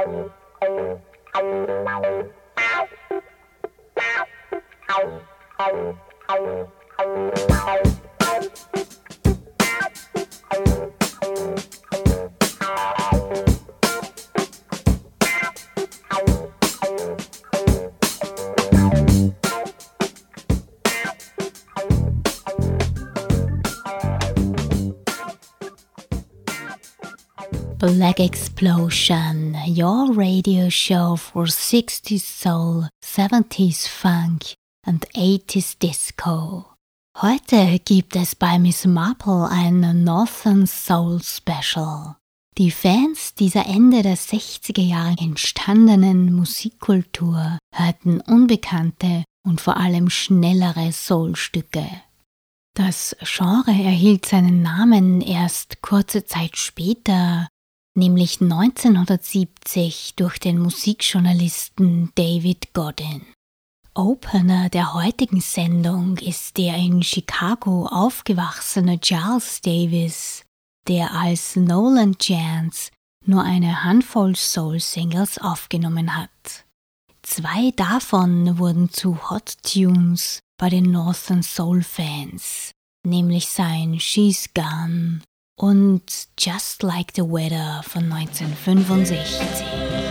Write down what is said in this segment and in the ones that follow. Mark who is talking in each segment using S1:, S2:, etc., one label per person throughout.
S1: Thank you. Black Explosion, your radio show for 60s soul, 70s funk and 80s disco. Heute gibt es bei Miss Marple ein Northern Soul Special. Die Fans dieser Ende der 60er Jahre entstandenen Musikkultur hörten unbekannte und vor allem schnellere Soulstücke. Das Genre erhielt seinen Namen erst kurze Zeit später nämlich 1970 durch den Musikjournalisten David Godin. Opener der heutigen Sendung ist der in Chicago aufgewachsene Charles Davis, der als Nolan Chance nur eine Handvoll Soul-Singles aufgenommen hat. Zwei davon wurden zu Hot Tunes bei den Northern Soul Fans, nämlich sein She's Gone und Just Like the Weather von 1965.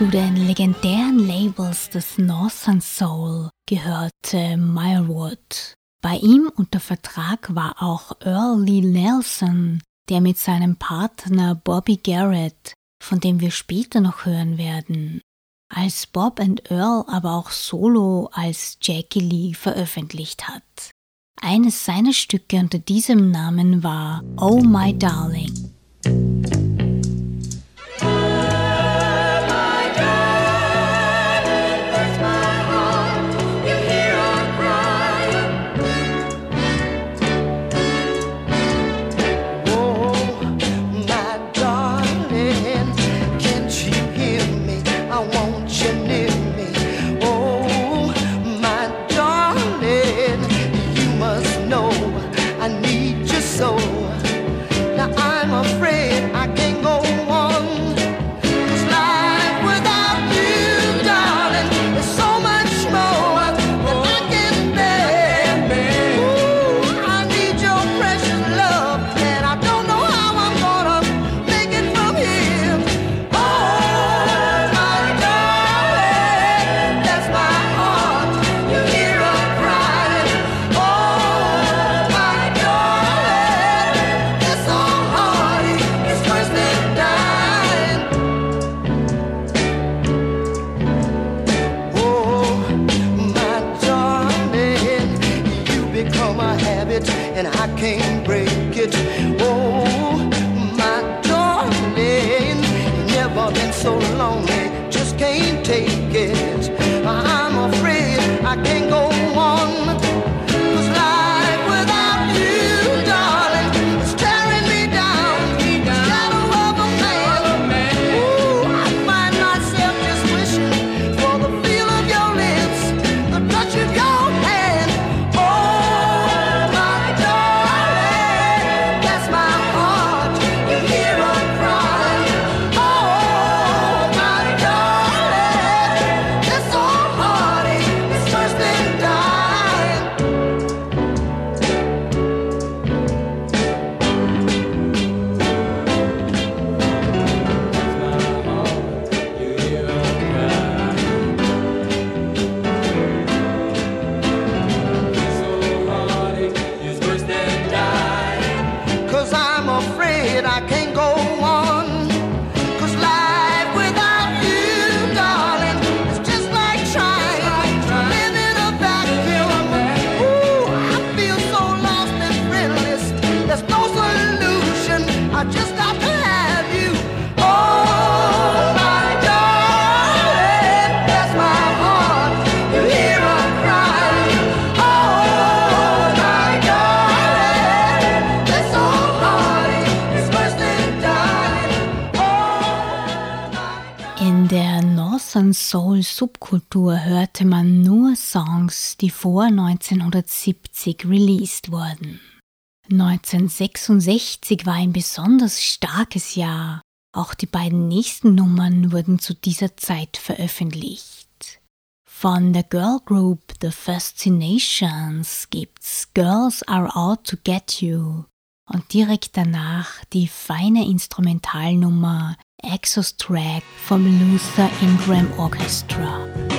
S1: Zu den legendären Labels des Northern Soul gehörte Meyerwood. Bei ihm unter Vertrag war auch Earl Lee Nelson, der mit seinem Partner Bobby Garrett, von dem wir später noch hören werden, als Bob and Earl aber auch solo als Jackie Lee veröffentlicht hat. Eines seiner Stücke unter diesem Namen war Oh My Darling.
S2: Soul-Subkultur hörte man nur Songs, die vor 1970 released wurden. 1966 war ein besonders starkes Jahr. Auch die beiden nächsten Nummern wurden zu dieser Zeit veröffentlicht. Von der Girl Group The Fascinations gibt's Girls Are Out to Get You und direkt danach die feine Instrumentalnummer Exos track from Luther Ingram Orchestra.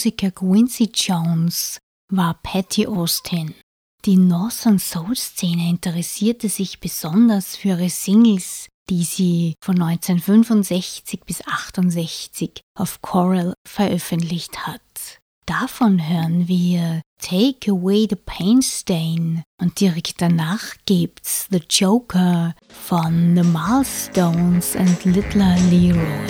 S3: Musiker Quincy Jones war Patty Austin. Die Northern Soul Szene interessierte sich besonders für ihre Singles, die sie von 1965 bis 68 auf Coral veröffentlicht hat. Davon hören wir Take Away the Pain Stain und direkt danach gibt's The Joker von The Milestones and Littler Leroy.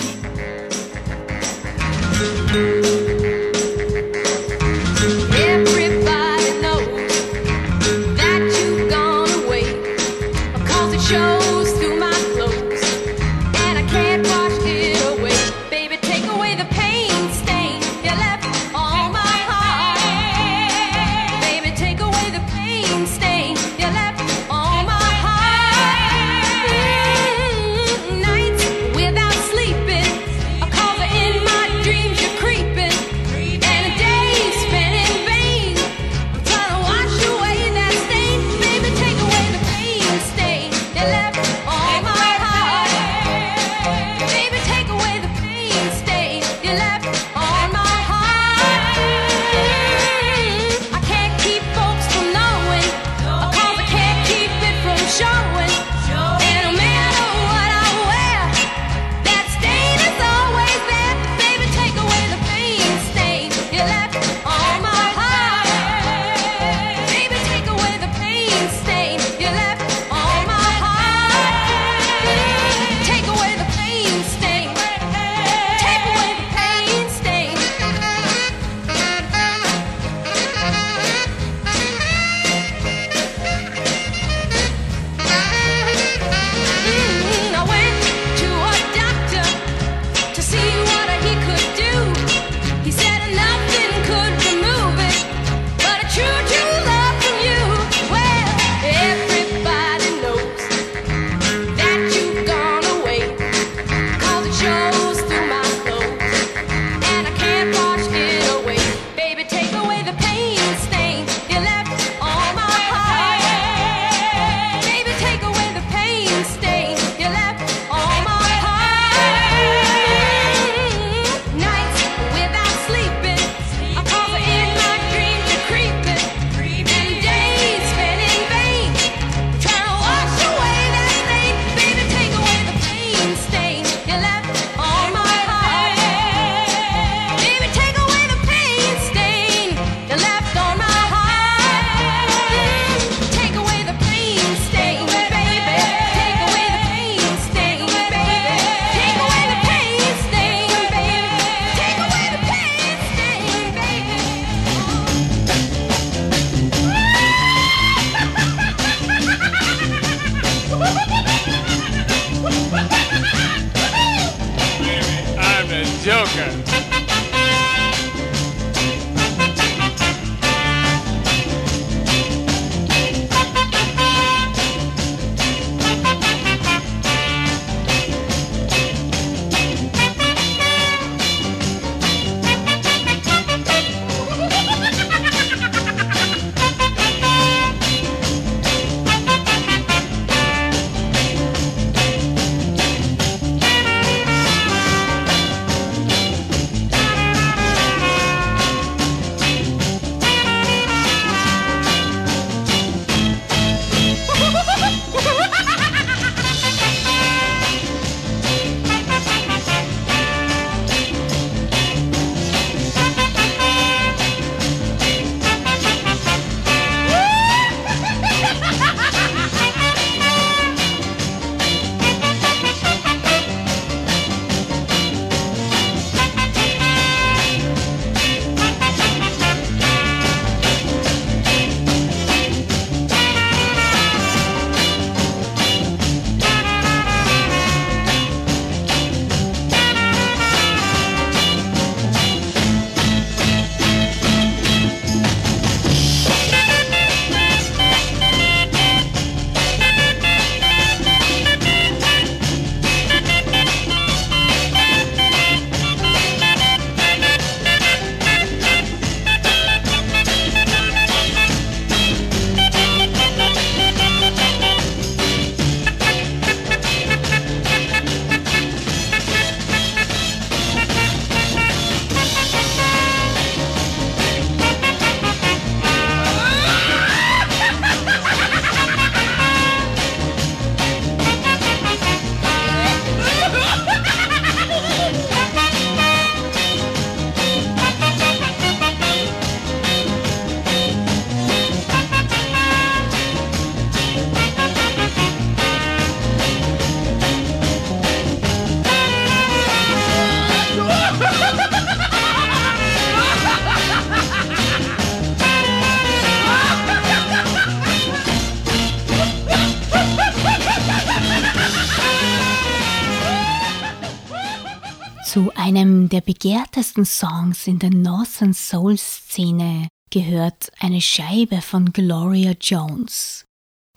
S4: Der begehrtesten Songs in der Northern Soul Szene gehört eine Scheibe von Gloria Jones.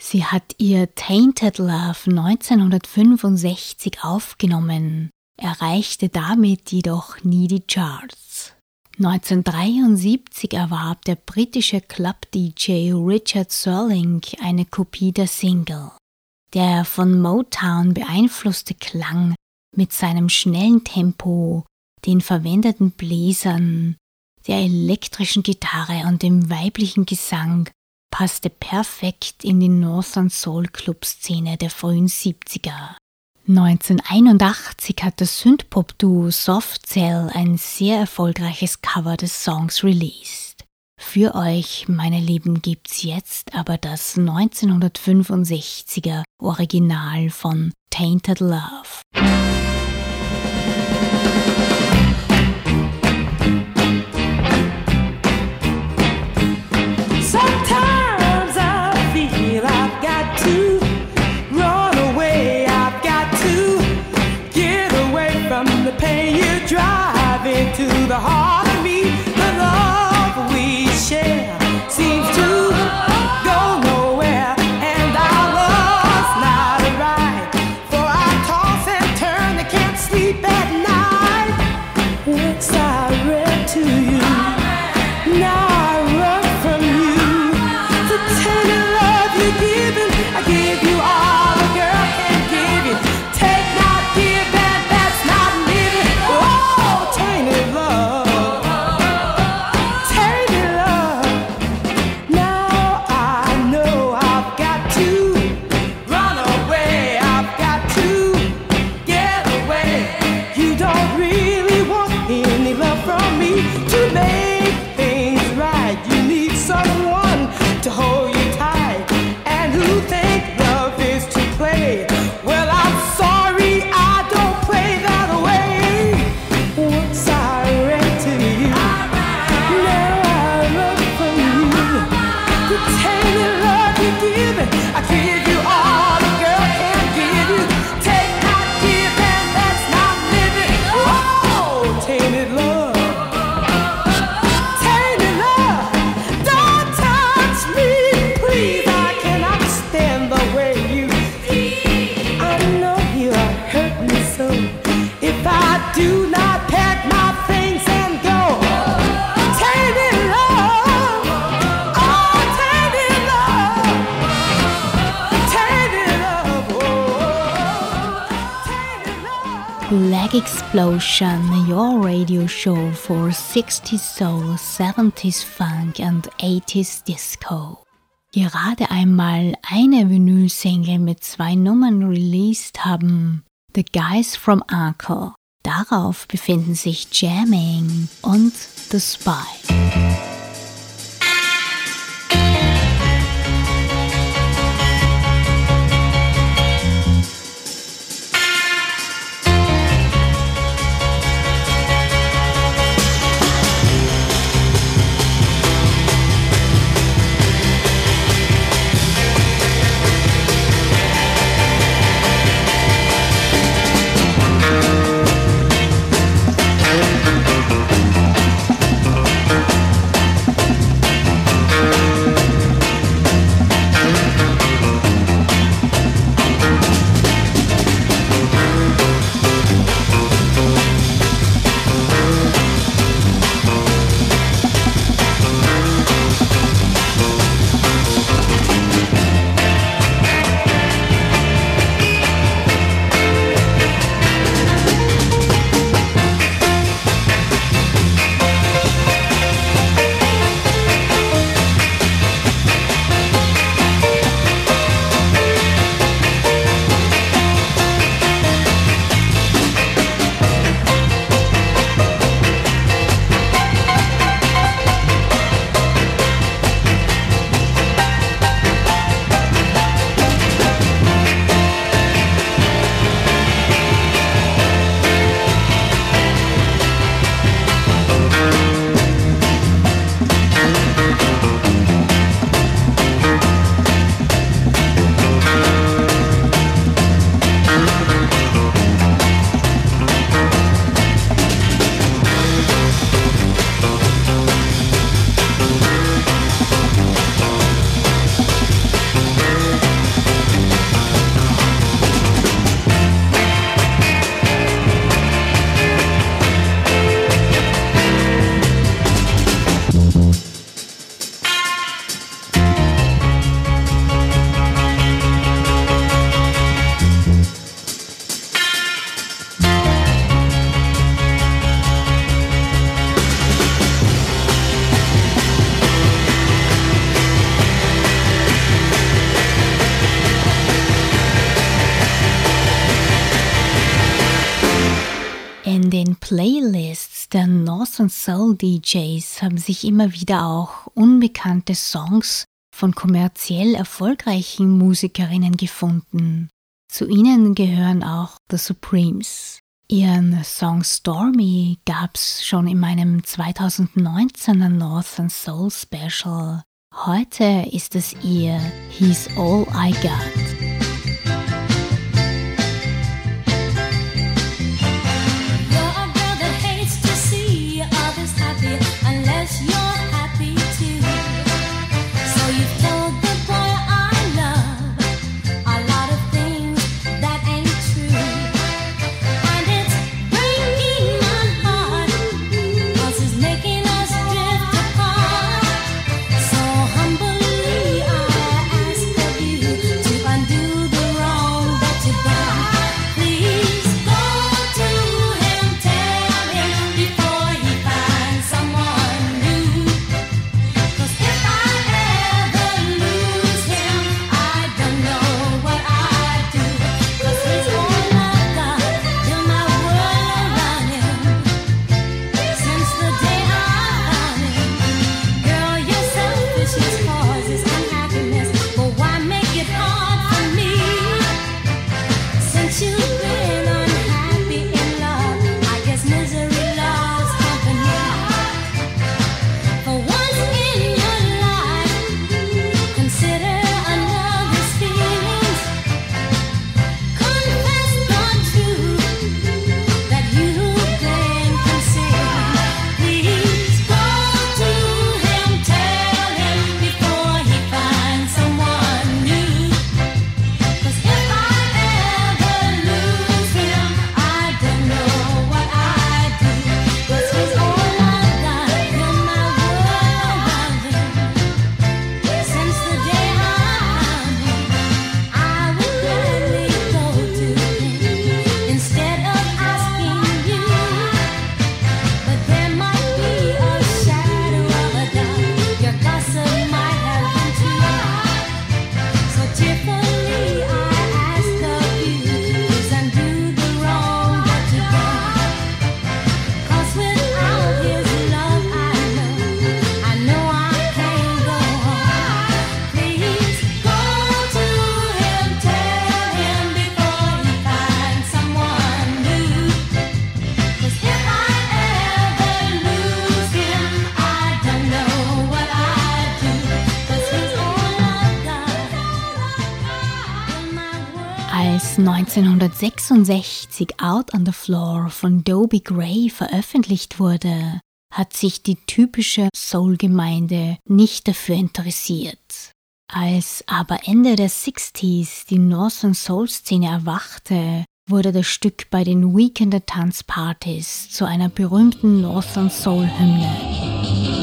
S4: Sie hat ihr Tainted Love 1965 aufgenommen, erreichte damit jedoch nie die Charts. 1973 erwarb der britische Club-DJ Richard Serling eine Kopie der Single. Der von Motown beeinflusste Klang mit seinem schnellen Tempo, den verwendeten Bläsern, der elektrischen Gitarre und dem weiblichen Gesang passte perfekt in die Northern Soul Club Szene der frühen 70er. 1981 hat das Synthpop-Duo Soft Cell ein sehr erfolgreiches Cover des Songs released. Für euch, meine Lieben, gibt's jetzt aber das 1965er Original von Tainted Love. Explosion, your radio show for 60s Soul, 70s Funk and 80s Disco. Gerade einmal eine Vinyl-Single mit zwei Nummern released haben The Guys from Uncle. Darauf befinden sich Jamming und The Spy.
S3: DJs haben sich immer wieder auch unbekannte Songs von kommerziell erfolgreichen Musikerinnen gefunden. Zu ihnen gehören auch The Supremes. Ihren Song Stormy gab's schon in meinem 2019er Northern Soul Special. Heute ist es ihr He's All I Got. 1966 Out on the Floor von Dobie Gray veröffentlicht wurde, hat sich die typische Soul-Gemeinde nicht dafür interessiert. Als aber Ende der 60s die Northern Soul-Szene erwachte, wurde das Stück bei den Weekender Tanzpartys zu einer berühmten Northern Soul-Hymne.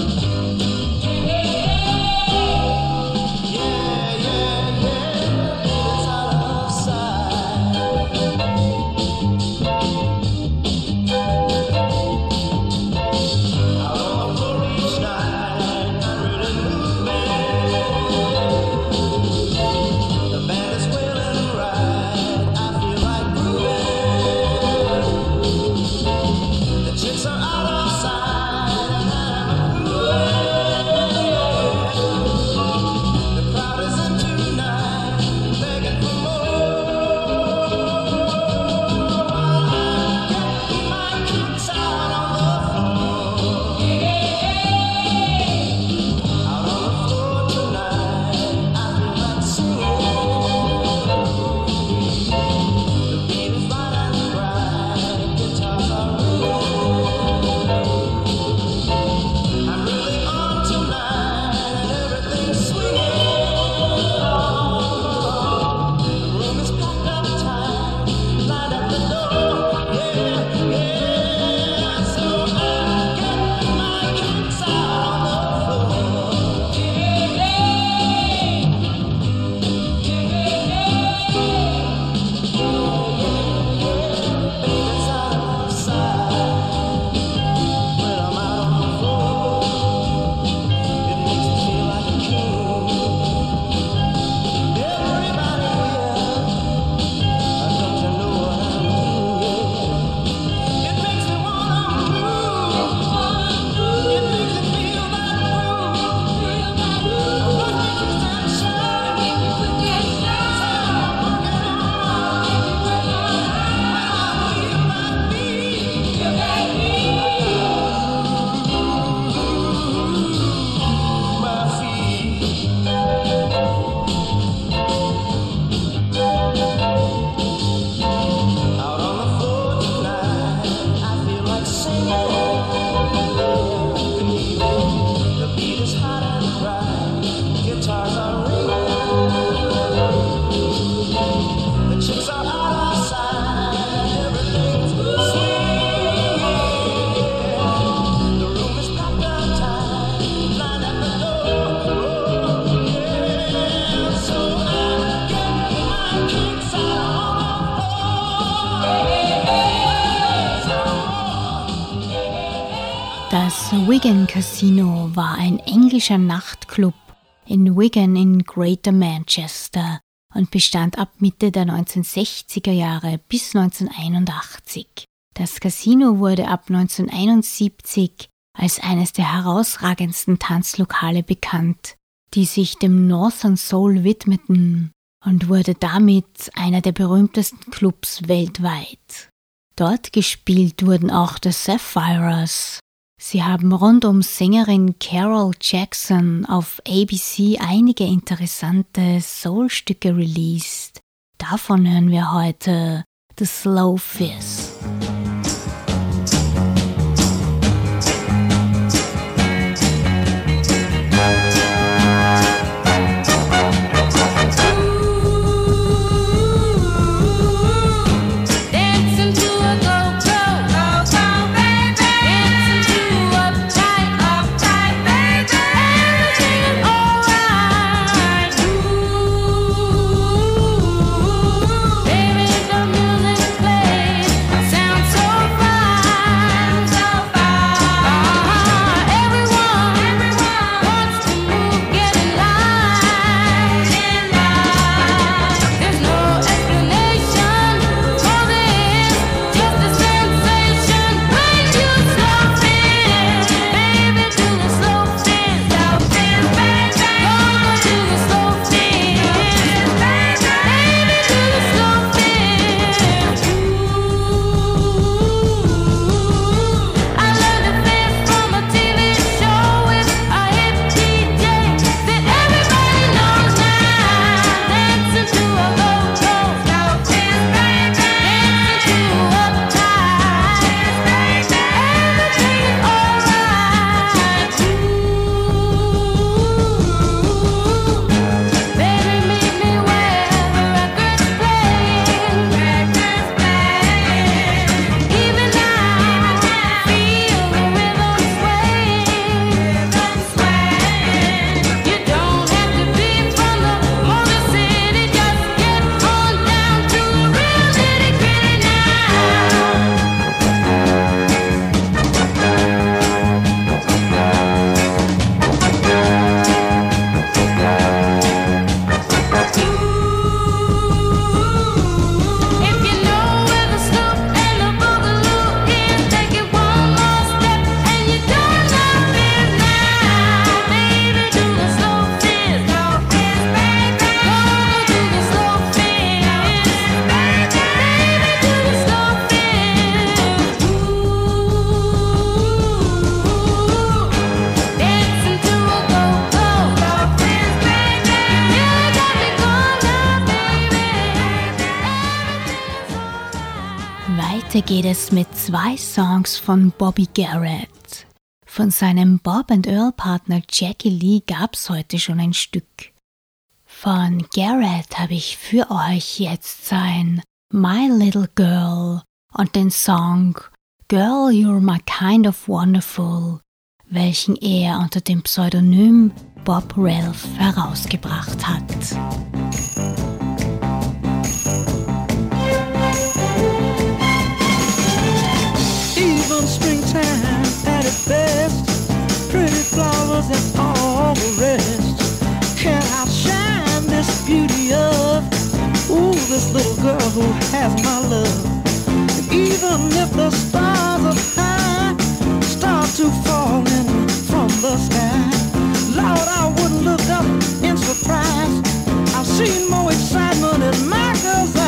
S3: Wigan Casino war ein englischer Nachtclub in Wigan in Greater Manchester und bestand ab Mitte der 1960er Jahre bis 1981. Das Casino wurde ab 1971 als eines der herausragendsten Tanzlokale bekannt, die sich dem Northern Soul widmeten und wurde damit einer der berühmtesten Clubs weltweit. Dort gespielt wurden auch The Sapphires, Sie haben rund um Sängerin Carol Jackson auf ABC einige interessante Soul-Stücke released. Davon hören wir heute The Slow Fizz. Zwei Songs von Bobby Garrett. Von seinem Bob and Earl Partner Jackie Lee gab's heute schon ein Stück. Von Garrett habe ich für euch jetzt sein My Little Girl und den Song Girl You're My Kind of Wonderful, welchen er unter dem Pseudonym Bob Ralph herausgebracht hat. And all the rest can't outshine this beauty of ooh this little girl who has my love. Even if the stars up high start to falling from the sky, Lord, I wouldn't look up in surprise. I've seen more excitement in my girl's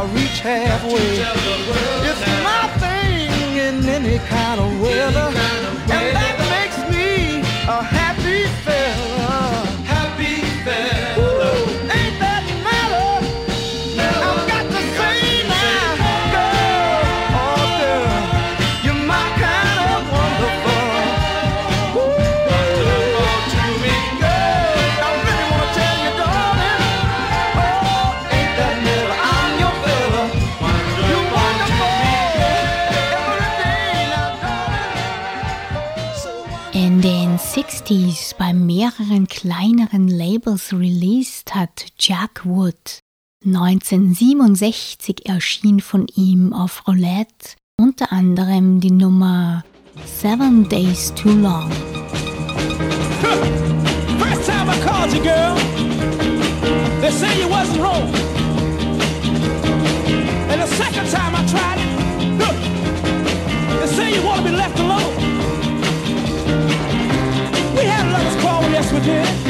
S3: I'll reach halfway. It's my thing in any kind
S5: of weather. Mehreren kleineren Labels released hat Jack Wood. 1967 erschien von ihm auf Roulette unter anderem die Nummer Seven Days Too Long. First time I called you, girl. They say you wasn't home. And the second time I tried it, they say you want to be left alone. switch it.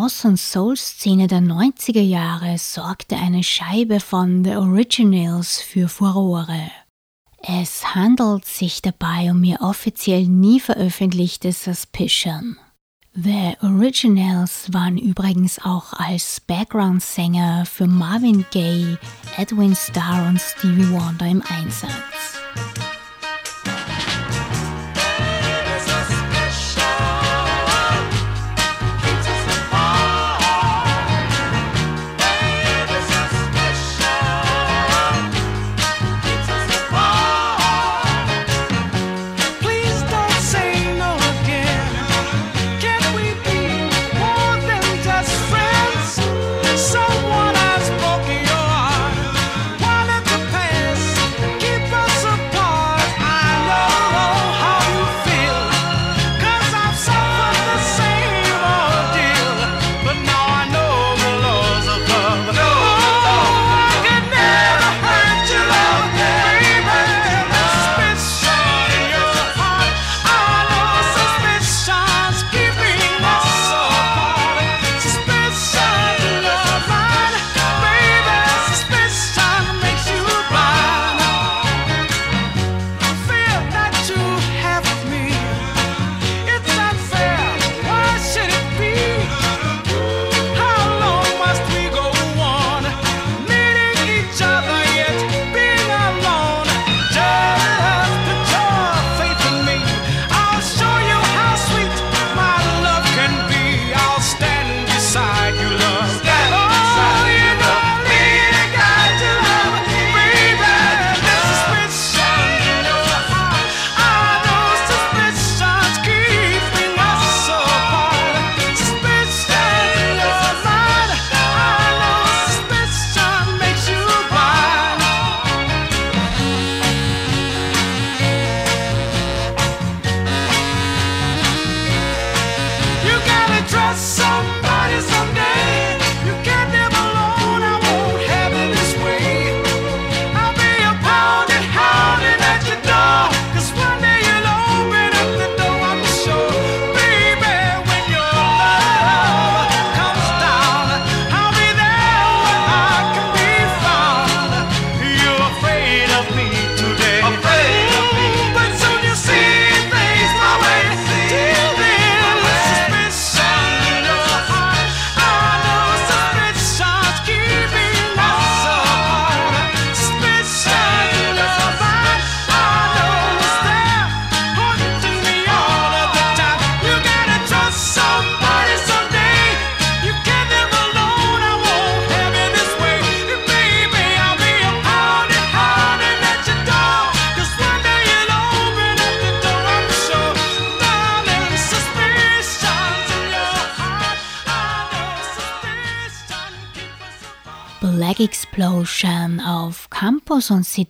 S5: Trance- und Soul-Szene der 90er Jahre sorgte eine Scheibe von The Originals für Furore. Es handelt sich dabei um ihr offiziell nie veröffentlichtes Suspicion. The Originals waren übrigens auch als Background-Sänger für Marvin Gaye, Edwin Starr und Stevie Wonder im Einsatz.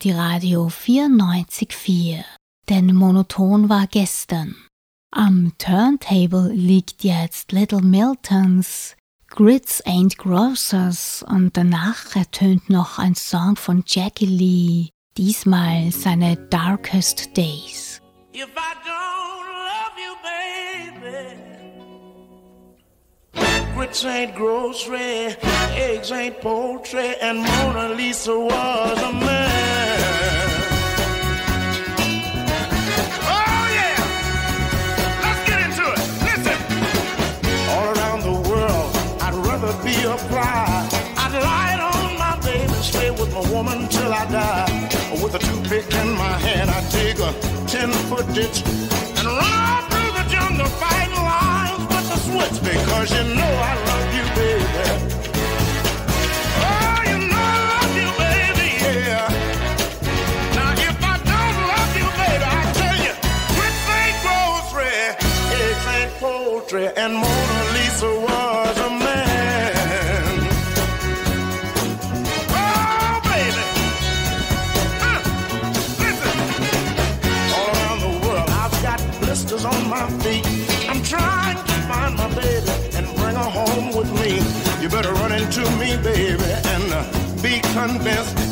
S5: City Radio 94.4, denn monoton war gestern. Am Turntable liegt jetzt Little Miltons Grits Ain't Grocers und danach ertönt noch ein Song von Jackie Lee, diesmal seine Darkest Days. If I don't love you, baby. grits ain't grocery, eggs ain't poultry, and Mona Lisa was a man. with my woman till I die. With a toothpick in my hand, I dig a ten-foot ditch and run through the jungle fighting lions with the switch because you know I love you, baby.
S6: confess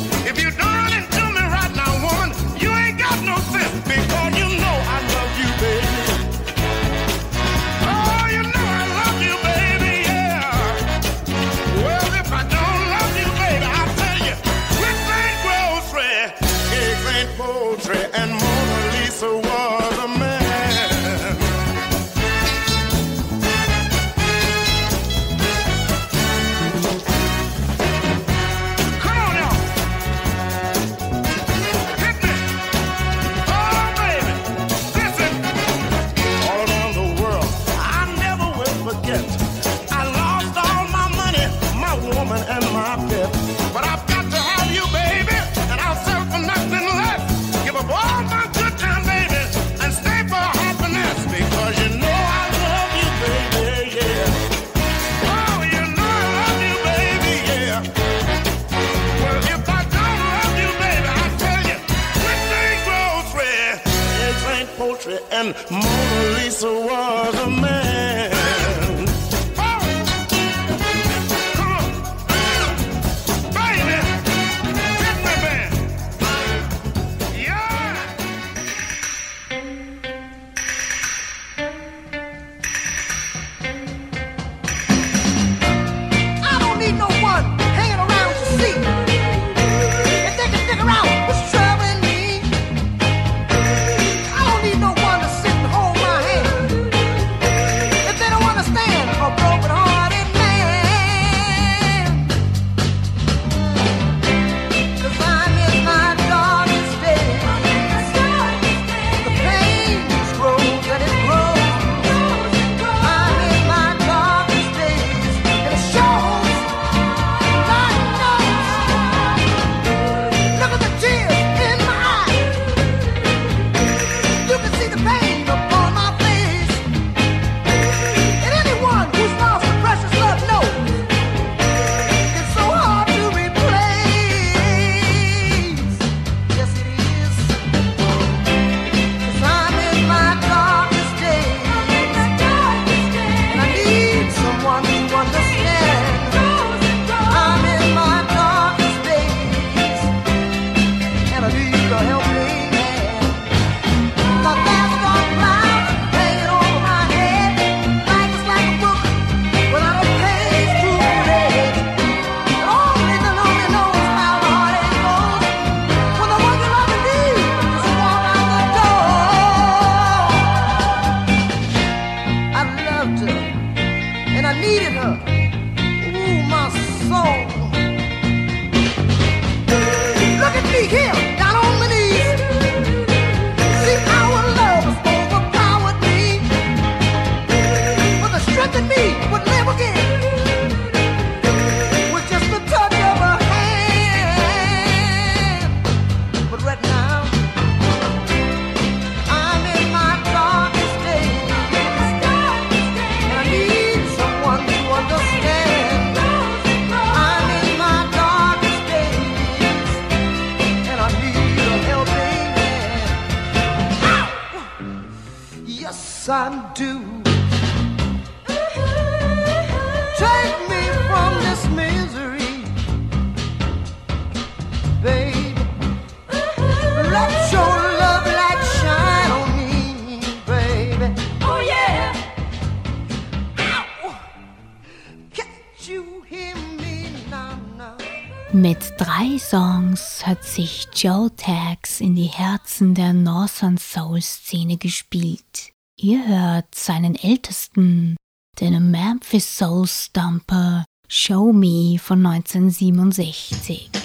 S6: Soul Stumper Show Me von 1967.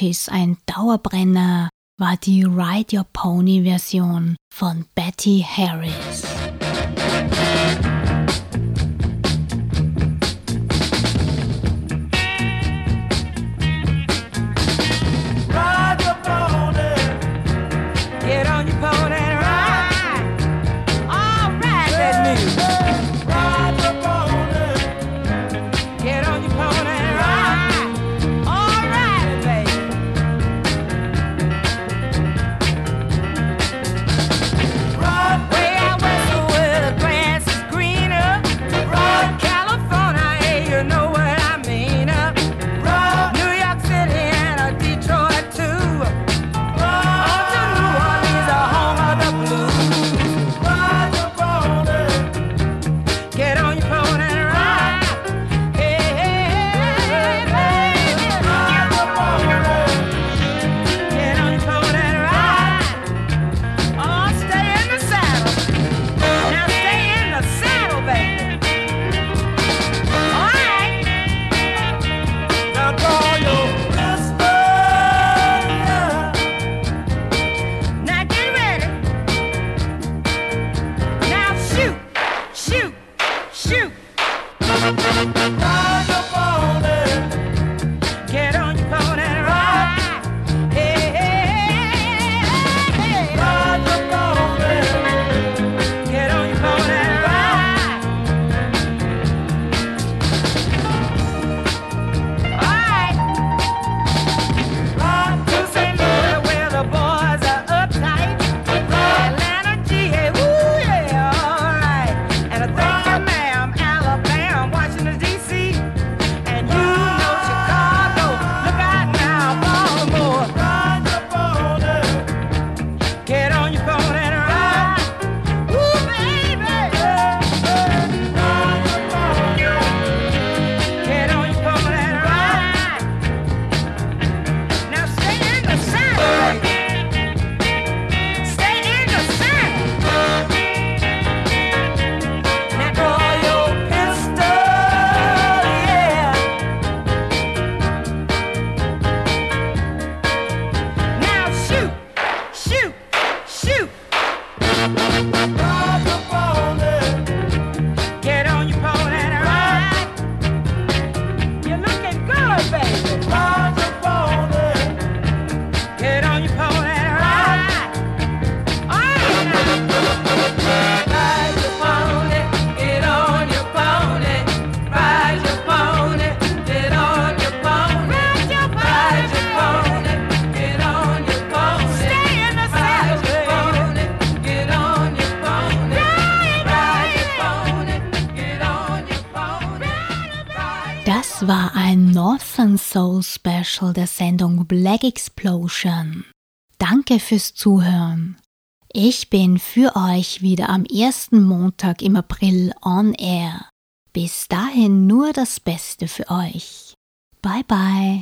S3: Notice ein Dauerbrenner war die Ride Your Pony Version von Betty Harris. Música Southern Soul Special der Sendung Black Explosion. Danke fürs Zuhören. Ich bin für euch wieder am ersten Montag im April on Air. Bis dahin nur das Beste für euch. Bye bye.